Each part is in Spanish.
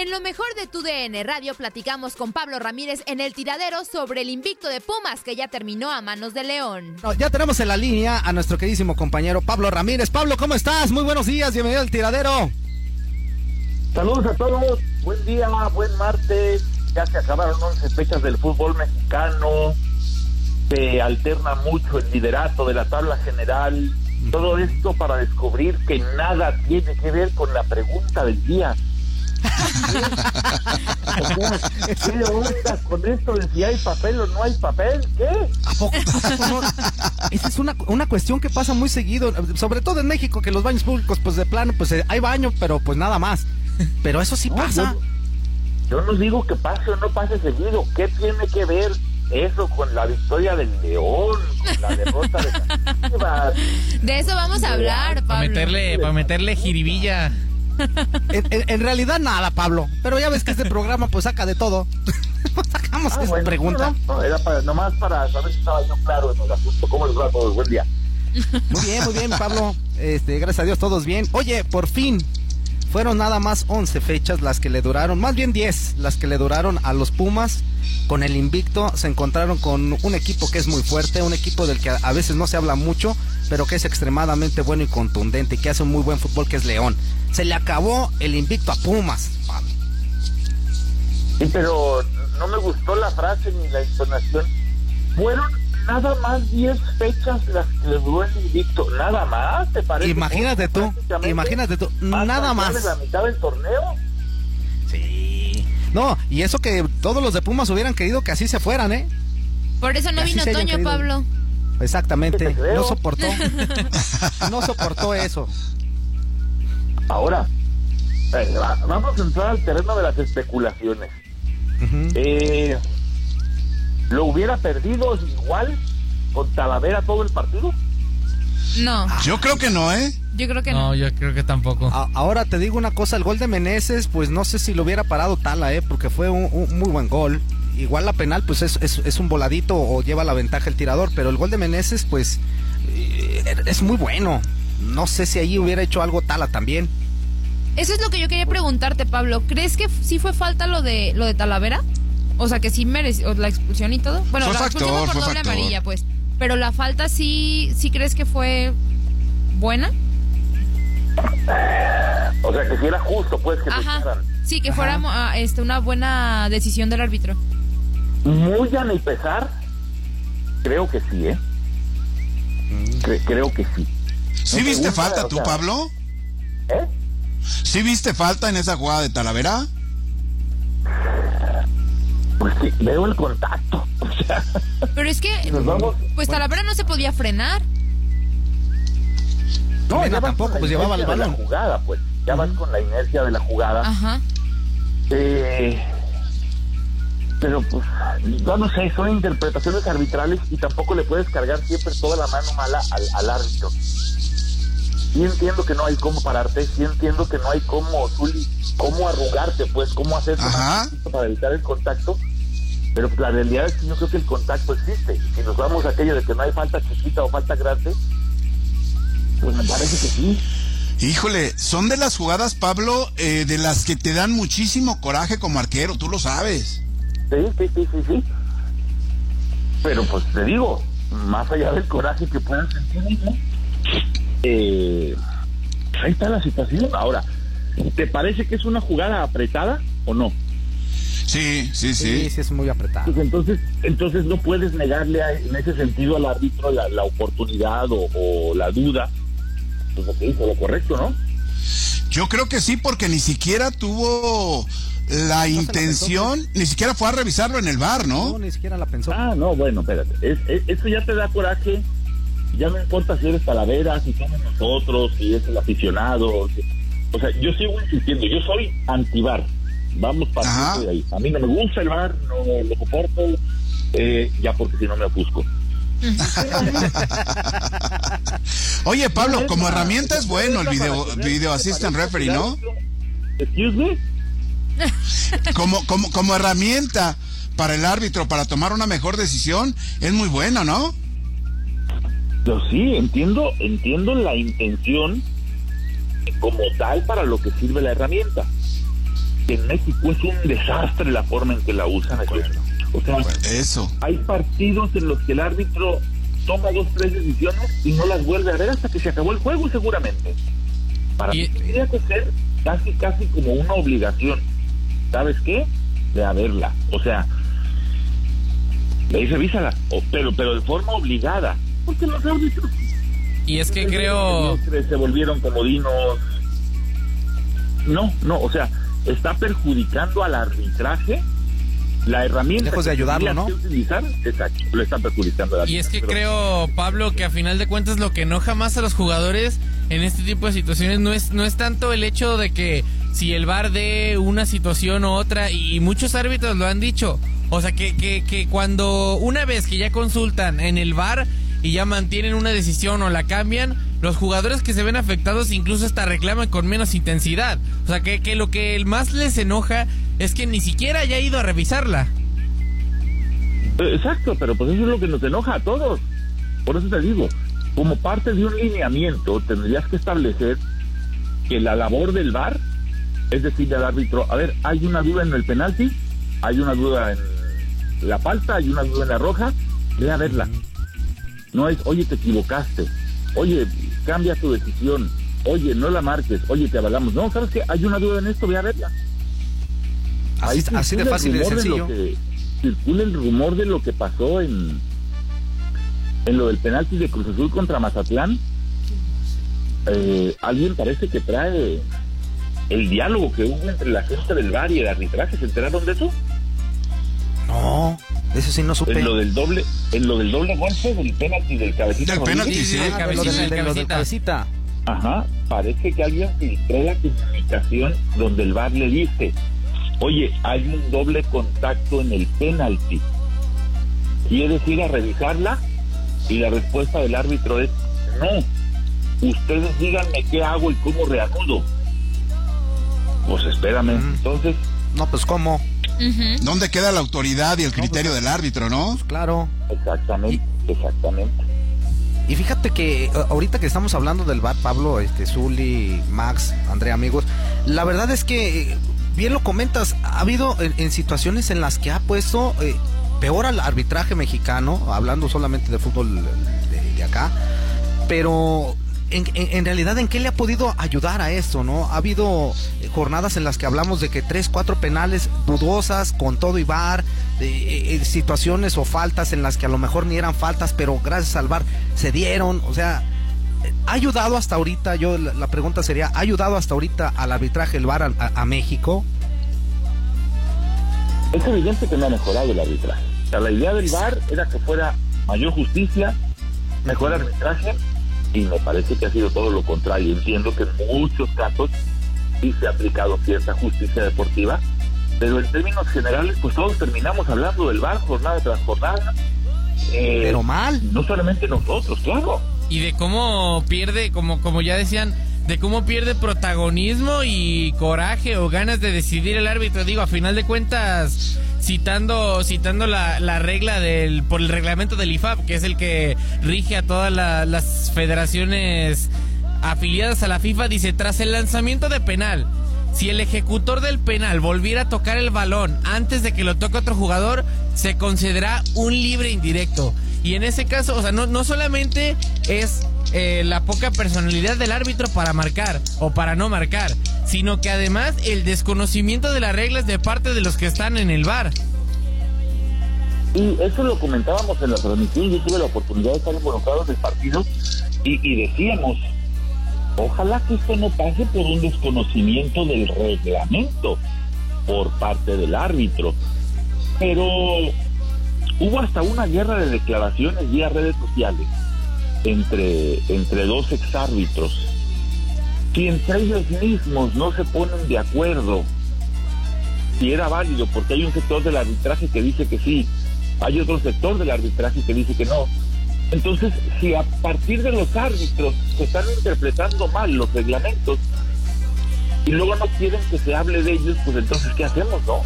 En lo mejor de tu DN Radio platicamos con Pablo Ramírez en el tiradero sobre el invicto de Pumas que ya terminó a manos de León. No, ya tenemos en la línea a nuestro queridísimo compañero Pablo Ramírez. Pablo, ¿cómo estás? Muy buenos días, bienvenido al tiradero. Saludos a todos, buen día, buen martes. Ya se acabaron 11 fechas del fútbol mexicano. Se alterna mucho el liderato de la tabla general. Todo esto para descubrir que nada tiene que ver con la pregunta del día. ¿Qué le gusta con esto de si hay papel o no hay papel? ¿Qué? ¿A poco? ¿A poco no? Esa es una, una cuestión que pasa muy seguido, sobre todo en México, que los baños públicos, pues de plano, pues eh, hay baño, pero pues nada más. Pero eso sí No, pasa. Yo, yo no digo que pase o no pase seguido. ¿Qué tiene que ver eso con la victoria del León, con la derrota de? De eso vamos a hablar, Para Pablo. meterle, para meterle jiribilla. En, en- en realidad nada, Pablo. Pero ya ves que este programa pues saca de todo. Sacamos Ah, esa bueno, pregunta. no, no, era para, nomás para saber si estaba yo claro en el asunto. ¿Cómo les va a todos? Buen día. Muy bien, muy bien, Pablo. Este, gracias a Dios, todos bien. Oye, por fin, fueron nada más 11 fechas las que le duraron, más bien 10, las que le duraron a los Pumas. Con el invicto se encontraron con un equipo que es muy fuerte, un equipo del que a a veces no se habla mucho, pero que es extremadamente bueno y contundente y que hace un muy buen fútbol, que es León. Se le acabó el invicto a Pumas. Sí, pero no me gustó la frase ni la entonación. Fueron nada más 10 fechas las que le duró el invicto. Nada más, ¿te parece? Imagínate tú, imagínate tú, nada más. de la mitad del torneo. Sí. No, y eso que todos los de Pumas hubieran querido que así se fueran, ¿eh? Por eso no vino Toño. Pablo. Exactamente, no soportó. No soportó eso. Ahora, eh, va- vamos a entrar al terreno de las especulaciones. Eh, ¿Lo hubiera perdido igual con Talavera todo el partido? No, Yo creo que no, ¿eh? yo creo que No, no. yo creo que tampoco. A- ahora te digo una cosa, el gol de Meneses, pues no sé si lo hubiera parado Tala, ¿eh? Porque fue un, un muy buen gol. Igual la penal, pues es, es- es un voladito o lleva la ventaja el tirador, pero el gol de Meneses, pues eh, es muy bueno. No sé si ahí hubiera hecho algo Tala también. Eso es lo que yo quería preguntarte, Pablo. ¿Crees que sí fue falta lo de lo de Talavera? O sea, que sí mereció la expulsión y todo. Bueno, Fue la factor, expulsión fue fue por doble factor. amarilla, pues. Pero la falta sí, sí crees que fue buena. O sea, que si era justo, pues, que Ajá. Sí, que fuera ah, este, una buena decisión del árbitro. Muy a mi pesar, creo que sí, ¿eh? Cre- creo que sí. ¿Sí No viste gusta, falta tú, sea, Pablo? ¿Eh? ¿Sí viste falta en esa jugada de Talavera? Pues sí, veo el contacto. O sea, Pero es que, nos vamos. pues Talavera no se podía frenar. Mena ya tampoco, pues, llevaba el de balón. La jugada, pues. Ya vas con la inercia de la jugada. Ajá. Eh, pero pues, yo no sé, son interpretaciones arbitrales y tampoco le puedes cargar siempre toda la mano mala al, al árbitro. Sí entiendo que no hay cómo pararte, sí entiendo que no hay cómo, Zuli, cómo arrugarte, pues, cómo hacer para evitar el contacto. Pero la realidad es que yo creo que el contacto existe. Y si nos vamos a aquello de que no hay falta chiquita o falta grande, pues me parece que sí. Híjole, son de las jugadas, Pablo, eh, de las que te dan muchísimo coraje como arquero, tú lo sabes. Sí, sí, sí, sí, sí. Pero pues te digo, más allá del coraje que puedan sentir, ¿no? eh, ahí está la situación. Ahora, ¿te parece que es una jugada apretada o no? Sí, sí, Sí, sí. sí, es muy apretado. Pues entonces, entonces no puedes negarle a- en ese sentido al árbitro la, la oportunidad o, o la duda. Pues lo que hizo, lo correcto, ¿no? Yo creo que sí, porque ni siquiera tuvo la intención, ni siquiera fue a revisarlo en el bar, No, ¿no? ni siquiera la pensó. Ah, no, bueno, espérate. Es, es- eso ya te da coraje. Ya no importa si eres Talavera, si somos nosotros, si es el aficionado. si- O sea, yo sigo insistiendo. Yo soy antibar. Vamos partiendo de ahí. A mí no me gusta el bar, no lo soporto. eh, ya porque si no me ofusco. Oye, Pablo, como herramienta es bueno el para video, video assistant para referee, ¿no? Excuse me. Como, como, como herramienta para el árbitro, para tomar una mejor decisión, es muy buena, ¿no? Yo sí, entiendo, entiendo la intención como tal para lo que sirve la herramienta. En México es un desastre la forma en que la usan. O sea, Eso. hay partidos en los que el árbitro toma dos, tres decisiones y no las vuelve a ver hasta que se acabó el juego seguramente. Para Y- mí tendría que ser casi, casi como una obligación. ¿Sabes qué? De haberla. O sea, ve y revísala. O- pero, pero de forma obligada. Porque los árbitros Y es que creo... se volvieron comodinos. No, no, o sea, está perjudicando al arbitraje la herramienta. Lejos de que ayudarlo, ¿no? utilizar, exacto, lo está perjudicando Y es que creo, Pablo, que a final de cuentas lo que enoja más a los jugadores en este tipo de situaciones no es, no es tanto el hecho de que si el VAR dé una situación u otra, y muchos árbitros lo han dicho, o sea, que, que, que cuando una vez que ya consultan en el VAR y ya mantienen una decisión o la cambian, los jugadores que se ven afectados incluso hasta reclaman con menos intensidad. O sea, que, que lo que más les enoja es que ni siquiera haya ido a revisarla. Exacto, pero pues eso es lo que nos enoja a todos. Por eso te digo, como parte de un lineamiento, tendrías que establecer que la labor del VAR es decirle al árbitro, a ver, hay una duda en el penalti, hay una duda en la falta, hay una duda en la roja, ve a verla. No es, oye, te equivocaste, oye, cambia tu decisión, oye, no la marques, oye, te avalamos. No, ¿sabes qué? Hay una duda en esto, ve a verla. Así, Ahí así de fácil y de rumor sencillo. lo que- circula el rumor de lo que pasó en, en lo del penalti de Cruz Azul contra Mazatlán. Eh, alguien parece que trae el diálogo que hubo entre la gente del VAR y el arbitraje. ¿Se enteraron de eso? No, eso sí no supe. En lo del doble, en lo del doble golpe del penalti del cabecita. Del penalti, sí. del Ah, cabecita, de lo del cabecita. cabecita. Ajá, parece que alguien filtró la comunicación donde el VAR le dice, oye, hay un doble contacto en el penalti. ¿Quieres ir a revisarla? Y la respuesta del árbitro es, no, ustedes díganme qué hago y cómo reanudo. Pues espérame, Mm. entonces, No, pues cómo. ¿Dónde queda la autoridad y el criterio del árbitro, no? claro. exactamente, exactamente. Y fíjate que ahorita que estamos hablando del bar, Pablo, este, Zuli, Max, Andrea, amigos, la verdad es que, bien lo comentas, ha habido en, en situaciones en las que ha puesto eh, peor al arbitraje mexicano, hablando solamente de fútbol de, acá, pero en, realidad, ¿en qué le ha podido ayudar a esto, no? Ha habido eh, jornadas en las que hablamos de que tres, cuatro penales dudosas, con todo y bar, eh, situaciones o faltas en las que a lo mejor ni eran faltas, pero gracias al bar se dieron, o sea, eh, ¿ha ayudado hasta ahorita, yo la, la pregunta sería, ¿ha ayudado hasta ahorita al arbitraje el bar a, a- a México? Es evidente que no ha mejorado el arbitraje. O sea, la idea del VAR era que fuera mayor justicia, mejor arbitraje, y me parece que ha sido todo lo contrario. Entiendo que en muchos casos sí se ha aplicado cierta justicia deportiva, pero en términos generales, pues todos terminamos hablando del VAR jornada tras jornada. Eh, pero mal. No solamente nosotros, claro. Y de cómo pierde, como, como ya decían, de cómo pierde protagonismo y coraje o ganas de decidir el árbitro. Digo, a final de cuentas, citando, citando la, la regla del, por el reglamento del IFAB, que es el que rige a todas las federaciones afiliadas a la FIFA, dice, tras el lanzamiento de penal, si el ejecutor del penal volviera a tocar el balón antes de que lo toque otro jugador, se considera un libre indirecto. Y en ese caso, o sea, no, no solamente es eh, la poca personalidad del árbitro para marcar o para no marcar, sino que además el desconocimiento de las reglas de parte de los que están en el bar. Y eso lo comentábamos en la transmisión, yo tuve la oportunidad de estar involucrado en el partido y, y decíamos, ojalá que esto no pase por un desconocimiento del reglamento por parte del árbitro. Pero hubo hasta una guerra de declaraciones vía redes sociales entre, entre dos exárbitros. Si entre ellos mismos no se ponen de acuerdo si era válido, porque hay un sector del arbitraje que dice que sí, hay otro sector del arbitraje que dice que no. Entonces, si a partir de los árbitros se están interpretando mal los reglamentos y luego no quieren que se hable de ellos, pues entonces, ¿qué hacemos, no?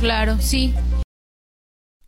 Claro, sí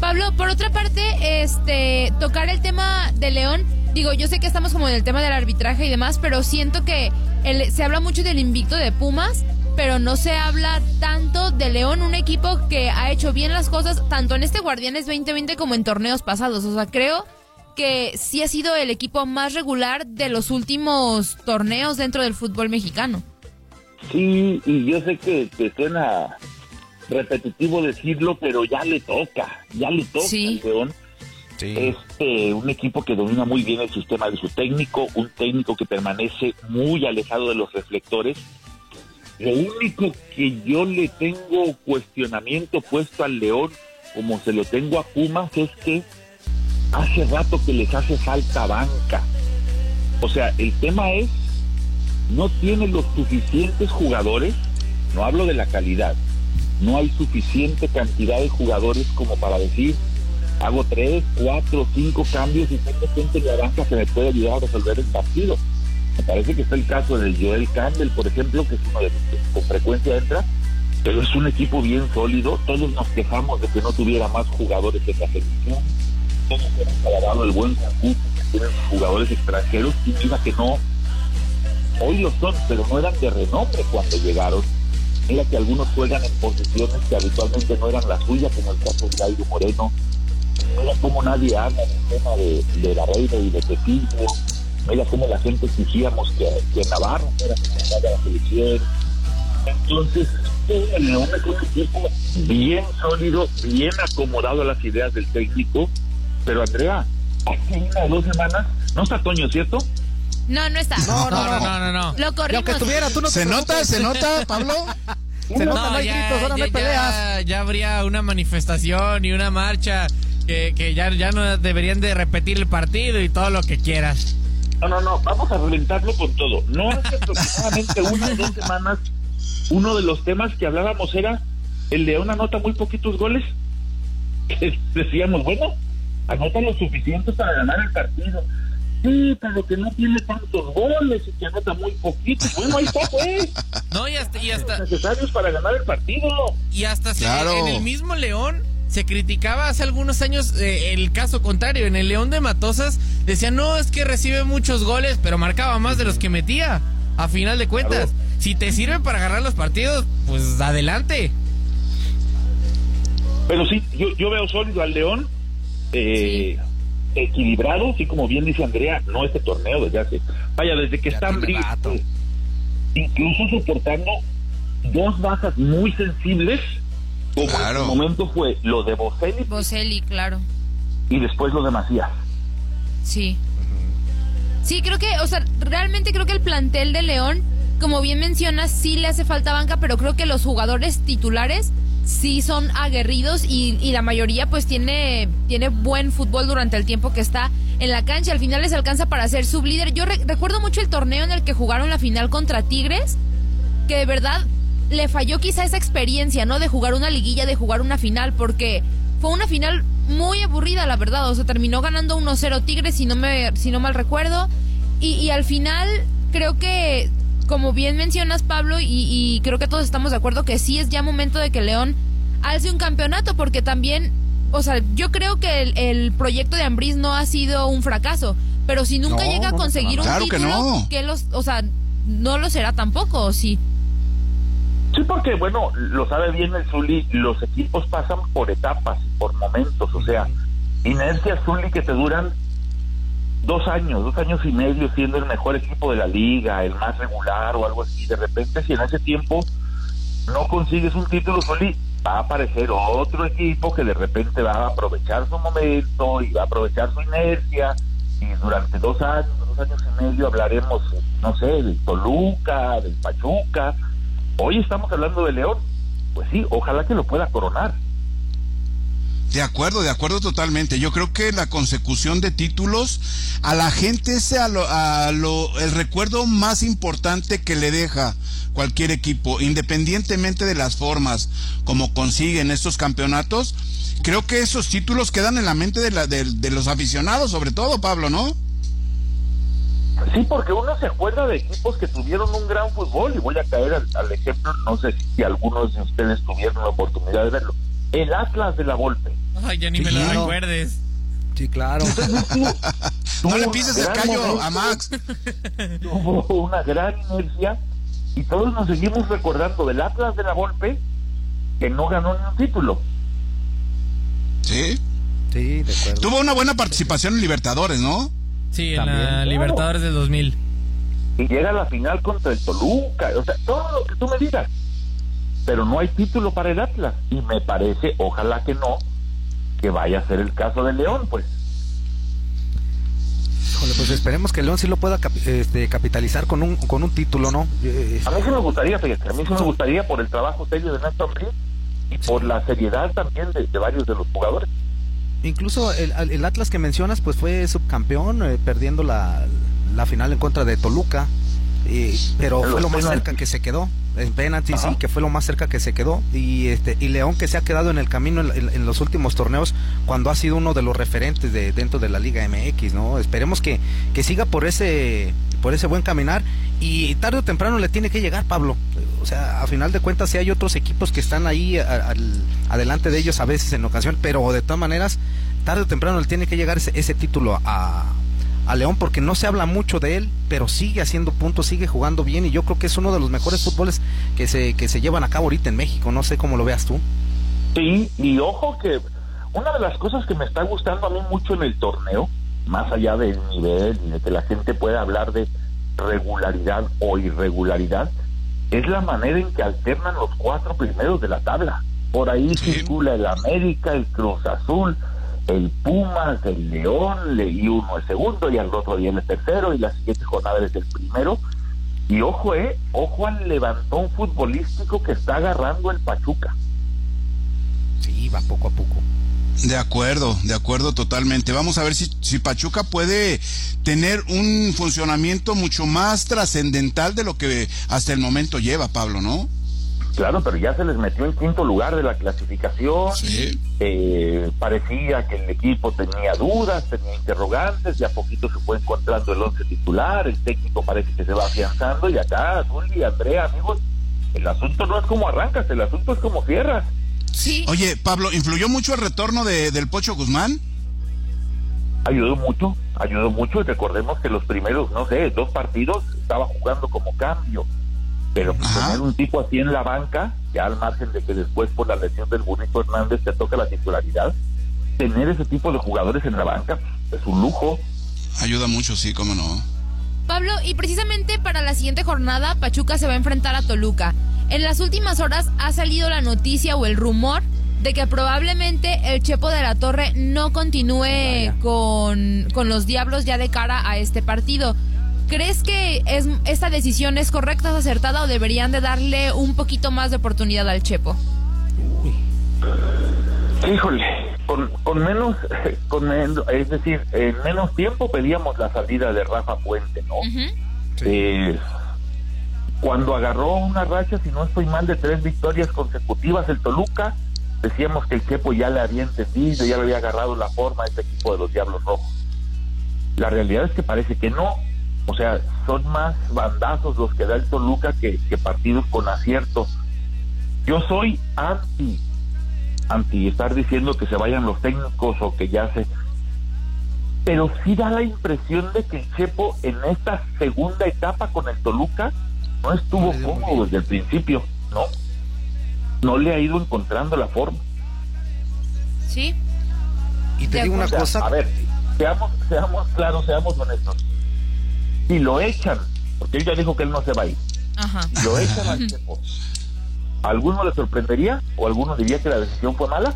Pablo, por otra parte, este, tocar el tema de León, digo, yo sé que estamos como en el tema del arbitraje y demás, pero siento que se habla mucho del invicto de Pumas, pero no se habla tanto de León, un equipo que ha hecho bien las cosas tanto en este Guardianes 2020 como en torneos pasados. O sea, creo que sí ha sido el equipo más regular de los últimos torneos dentro del fútbol mexicano. Sí, y yo sé que te suena repetitivo decirlo, pero ya le toca, ya le toca sí. León. Este, un equipo que domina muy bien el sistema de su técnico, un técnico que permanece muy alejado de los reflectores. Lo único que yo le tengo cuestionamiento puesto al León, como se lo tengo a Pumas, es que hace rato que les hace falta banca. O sea, el tema es, no tiene los suficientes jugadores, no hablo de la calidad, no hay suficiente cantidad de jugadores como para decir, hago tres, cuatro, cinco cambios y tengo gente en la banca que me puede ayudar a resolver el partido. Me parece que está el caso del Joel Campbell, por ejemplo, que es uno de los que con frecuencia entra, pero es un equipo bien sólido. Todos nos quejamos de que no tuviera más jugadores en la selección. Todos hemos dado el buen concurso que tienen jugadores extranjeros y mira que no. Hoy lo son, pero no eran de renombre cuando llegaron Mira que algunos juegan en posiciones que habitualmente no eran las suyas, como el caso de Jairo Moreno. Mira cómo nadie habla del tema de, la reina y de Pepillo. Mira cómo la gente exigíamos que, que Navarro fuera de la selección. Entonces, León es un equipo bien sólido, bien acomodado a las ideas del técnico. Pero Andrea, hace una o dos semanas, no está Toño, ¿cierto? No, no está. No, no, no, no, no. no. Lo corrimos. aunque estuviera, tú no ¿Se nota? ¿Se nota, Pablo? Se nota, no, hay ya, gritos, ahora no hay ya, peleas. ya habría una manifestación y una marcha que, que ya, ya no deberían de repetir el partido y todo lo que quieras. No, no, no, vamos a reventarlo con todo. No hace aproximadamente una o dos semanas, uno de los temas que hablábamos era el León anota muy poquitos goles. Decíamos, bueno, anota lo suficiente para ganar el partido. Sí, pero que no tiene tantos goles y que anota muy poquito. Bueno, ahí está, pues. No, y hasta... Y hasta necesarios para ganar el partido. Y hasta se- Claro. en el mismo León se criticaba hace algunos años eh, el caso contrario. En el León de Matosas decían, no, es que recibe muchos goles, pero marcaba más de los que metía. A final de cuentas. si te sirve para ganar los partidos, pues adelante. Pero sí, yo, yo veo sólido al León, eh, equilibrado, así como bien dice Andrea, no este torneo desde hace, vaya, desde que están eh, incluso soportando dos bajas muy sensibles, como en su momento fue lo de Boselli. Boselli, claro. Y después lo de Macías. Sí. Sí, creo que, o sea, realmente creo que el plantel de León, como bien mencionas, sí le hace falta banca, pero creo que los jugadores titulares sí son aguerridos y, y, la mayoría pues tiene, tiene buen fútbol durante el tiempo que está en la cancha. Al final les alcanza para ser sublíder. Yo recuerdo mucho el torneo en el que jugaron la final contra Tigres, que de verdad le falló quizá esa experiencia, ¿no? De jugar una liguilla, de jugar una final, porque fue una final muy aburrida, la verdad. O sea, terminó ganando 1-0 Tigres, si no, me, si no mal recuerdo. Y, y al final creo que como bien mencionas, Pablo, y, creo que todos estamos de acuerdo que sí es ya momento de que León alce un campeonato, porque también, o sea, yo creo que el, proyecto de Ambriz no ha sido un fracaso, pero si nunca llega a conseguir un título, que, los, o sea, no lo será tampoco, sí? Sí, porque, bueno, lo sabe bien el Zuli, los equipos pasan por etapas, por momentos, o sea, inercia Zuli que te duran dos años, dos años y medio siendo el mejor equipo de la liga, el más regular o algo así. De repente, si en ese tiempo no consigues un título, Soli, va a aparecer otro equipo que de repente va a aprovechar su momento y va a aprovechar su inercia. Y durante dos años, dos años y medio hablaremos, no sé, del Toluca, del Pachuca. Hoy estamos hablando de León. Pues sí, ojalá que lo pueda coronar. De acuerdo, de acuerdo totalmente. Yo creo que la consecución de títulos a la gente es a lo, el recuerdo más importante que le deja cualquier equipo, independientemente de las formas como consiguen estos campeonatos. Creo que esos títulos quedan en la mente de, la, de, los aficionados, sobre todo, Pablo, ¿no? Sí, porque uno se acuerda de equipos que tuvieron un gran fútbol y voy a caer al, al ejemplo, no sé si algunos de ustedes tuvieron la oportunidad de verlo. El Atlas de la Volpe Ay, ya ni me lo recuerdes. Sí, claro. no le pises el callo a Max. Tuvo una gran inercia y todos nos seguimos recordando del Atlas de la Volpe que no ganó ni un título. Sí. Sí, de acuerdo. Tuvo una buena participación en Libertadores, ¿no? Sí, en la Libertadores del 2000. Y llega a la final contra el Toluca, o sea, todo lo que tú me digas. Pero no hay título para el Atlas. Y me parece, ojalá que no, que vaya a ser el caso de León, pues. pues esperemos que León sí lo pueda este, capitalizar con un, con un título, ¿no? A mí sí me gustaría, fíjate, a mí sí me gustaría por el trabajo serio de Néstor y por la seriedad también de, varios de los jugadores. Incluso el, Atlas que mencionas, pues fue subcampeón, eh, perdiendo la, la final en contra de Toluca, pero fue lo más cerca que se quedó en penalti, sí, que fue lo más cerca que se quedó. Y este y León que se ha quedado en el camino en, los últimos torneos cuando ha sido uno de los referentes de dentro de la Liga MX, ¿no? Esperemos que, que siga por ese por ese buen caminar y tarde o temprano le tiene que llegar Pablo. O sea, a final de cuentas si hay otros equipos que están ahí adelante de ellos a veces en ocasión, pero de todas maneras tarde o temprano le tiene que llegar ese, ese título a, a León porque no se habla mucho de él, pero sigue haciendo puntos, sigue jugando bien y yo creo que es uno de los mejores fútboles que se, que se llevan a cabo ahorita en México. No sé cómo lo veas tú. Sí, y ojo que una de las cosas que me está gustando a mí mucho en el torneo, más allá del nivel y de que la gente pueda hablar de regularidad o irregularidad, es la manera en que alternan los cuatro primeros de la tabla. Por ahí circula el América, el Cruz Azul, el Pumas, el León, leí uno el segundo y al otro día el tercero y la siguiente jornada es el primero. Y ojo, eh, ojo al levantón futbolístico que está agarrando el Pachuca. Sí, va poco a poco. De acuerdo, de acuerdo totalmente. Vamos a ver si, si Pachuca puede tener un funcionamiento mucho más trascendental de lo que hasta el momento lleva, Pablo, ¿no? Claro, pero ya se les metió en quinto lugar de la clasificación. Eh, parecía que el equipo tenía dudas, tenía interrogantes, y a poquito se fue encontrando el once titular, el técnico parece que se va afianzando, y acá, Azul y Andrea, amigos, el asunto no es como arrancas, el asunto es como cierras. Sí. Oye, Pablo, ¿influyó mucho el retorno de, del Pocho Guzmán? Ayudó mucho, ayudó mucho, y recordemos que los primeros, no sé, dos partidos estaba jugando como cambio Pero pues, tener un tipo así en la banca, ya al margen de que después por la lesión del Bonito Hernández te toca la titularidad, tener ese tipo de jugadores en la banca es un lujo. Ayuda mucho, sí, cómo no. Pablo, y precisamente para la siguiente jornada, Pachuca se va a enfrentar a Toluca. En las últimas horas ha salido la noticia o el rumor de que probablemente el Chepo de la Torre no continúe con, con los Diablos ya de cara a este partido. ¿Crees que es, esta decisión es correcta, es acertada o deberían de darle un poquito más de oportunidad al Chepo? Híjole, con, con menos, con, es decir, en menos tiempo pedíamos la salida de Rafa Puente, ¿no? Eh, cuando agarró una racha, si no estoy mal, de tres victorias consecutivas el Toluca, decíamos que el Chepo ya le había entendido, ya le había agarrado la forma a este equipo de los Diablos Rojos. La realidad es que parece que no. O sea, son más bandazos los que da el Toluca que, que partidos con acierto. Yo soy anti, anti estar diciendo que se vayan los técnicos o que ya se... Pero sí da la impresión de que el Chepo en esta segunda etapa con el Toluca no estuvo cómodo desde el principio, ¿no? No le ha ido encontrando la forma. Sí. Y te digo una cosa. A ver, seamos, seamos claros, seamos honestos. Si lo echan, porque él ya dijo que él no se va a ir, Ajá. si lo echan al Chepo, ¿a alguno le sorprendería o alguno diría que la decisión fue mala?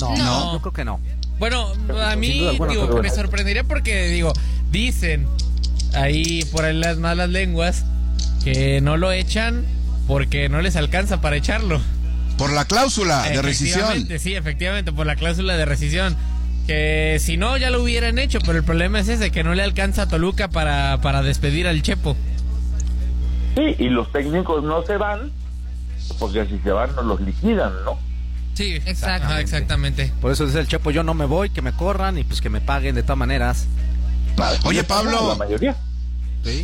No, No. yo creo que no. Bueno, a mí alguna, digo, me sorprendería porque, digo, dicen ahí por ahí las malas lenguas que no lo echan porque no les alcanza para echarlo. Por la cláusula de rescisión. Sí, efectivamente, por la cláusula de rescisión. Que si no, ya lo hubieran hecho, pero el problema es ese, que no le alcanza a Toluca para, para despedir al Chepo. Sí, y los técnicos no se van, porque si se van nos los liquidan, ¿no? Sí, Exacto. ajá, exactamente. Por eso dice el Chepo, yo no me voy, que me corran y pues que me paguen de todas maneras. Oye, La Pablo, mayoría.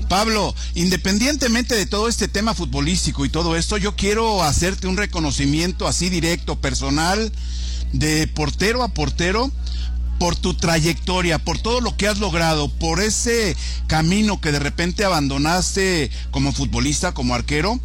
Pablo, independientemente de todo este tema futbolístico y todo esto, yo quiero hacerte un reconocimiento así directo, personal, de portero a portero, por tu trayectoria, por todo lo que has logrado, por ese camino que de repente abandonaste como futbolista, como arquero,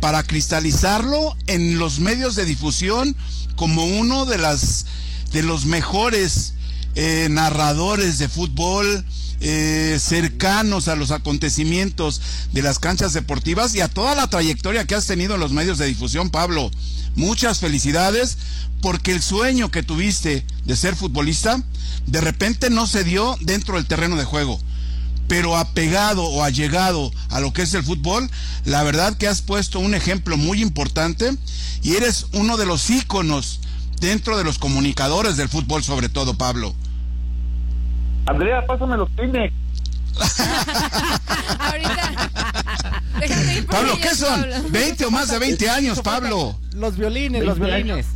para cristalizarlo en los medios de difusión como uno de las de los mejores eh, narradores de fútbol eh, cercanos a los acontecimientos de las canchas deportivas y a toda la trayectoria que has tenido en los medios de difusión, Pablo. Muchas felicidades porque el sueño que tuviste de ser futbolista de repente no se dio dentro del terreno de juego. Pero apegado o allegado a lo que es el fútbol, la verdad que has puesto un ejemplo muy importante y eres uno de los íconos dentro de los comunicadores del fútbol sobre todo, Pablo. Andrea, pásame los Kleenex. Ahorita. Déjame ir por Pablo, ellos, ¿qué son? Pablo. ¿20 o más de 20 años, Pablo? Los violines, los 20 violines.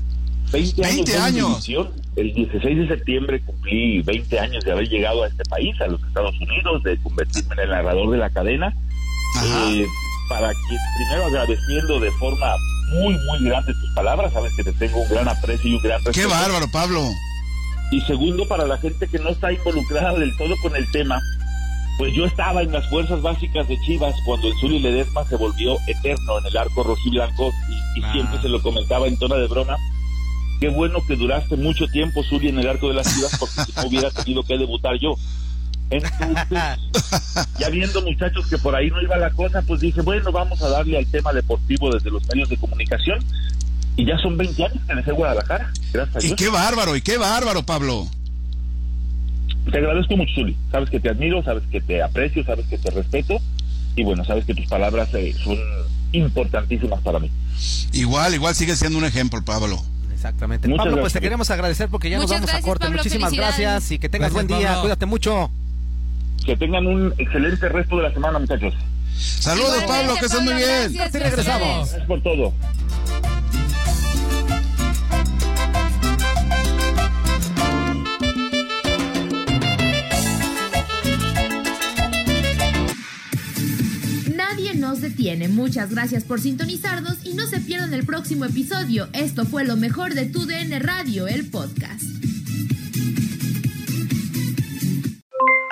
20 años. 20 de años. El 16 de septiembre cumplí 20 años de haber llegado a este país, a los Estados Unidos, de convertirme en el narrador de la cadena. Ajá. Eh, para que, primero agradeciendo de forma muy, muy grande tus palabras, sabes que te tengo un gran aprecio y un gran respeto. Qué bárbaro, Pablo. Y segundo, para la gente que no está involucrada del todo con el tema, pues yo estaba en las fuerzas básicas de Chivas cuando el Zuli Ledesma se volvió eterno en el arco rojiblanco y, y Ah. siempre se lo comentaba en tono de broma. Qué bueno que duraste mucho tiempo, Zuli, en el arco de las Chivas porque si no hubiera tenido que debutar yo. Entonces, ya viendo muchachos que por ahí no iba la cosa, pues dije, bueno, vamos a darle al tema deportivo desde los medios de comunicación. Y ya son 20 años que dejé Guadalajara, gracias a Y qué bárbaro, y qué bárbaro, Pablo. Te agradezco mucho, Zuli. Sabes que te admiro, sabes que te aprecio, sabes que te respeto. Y bueno, sabes que tus palabras eh, son importantísimas para mí. Igual, igual sigue siendo un ejemplo, Pablo. Exactamente. Muchas Pablo, pues te queremos agradecer porque ya Muchas nos vamos a corte. Pablo, Muchísimas gracias y que tengas Gracias, buen día. Pablo. Cuídate mucho. Que tengan un excelente resto de la semana, muchachos. Saludos, Igualmente, Pablo, que estés muy bien. gracias, regresamos. Gracias por todo. Nadie nos detiene. Muchas gracias por sintonizarnos y no se pierdan el próximo episodio. Esto fue lo mejor de Tu DN Radio, el podcast.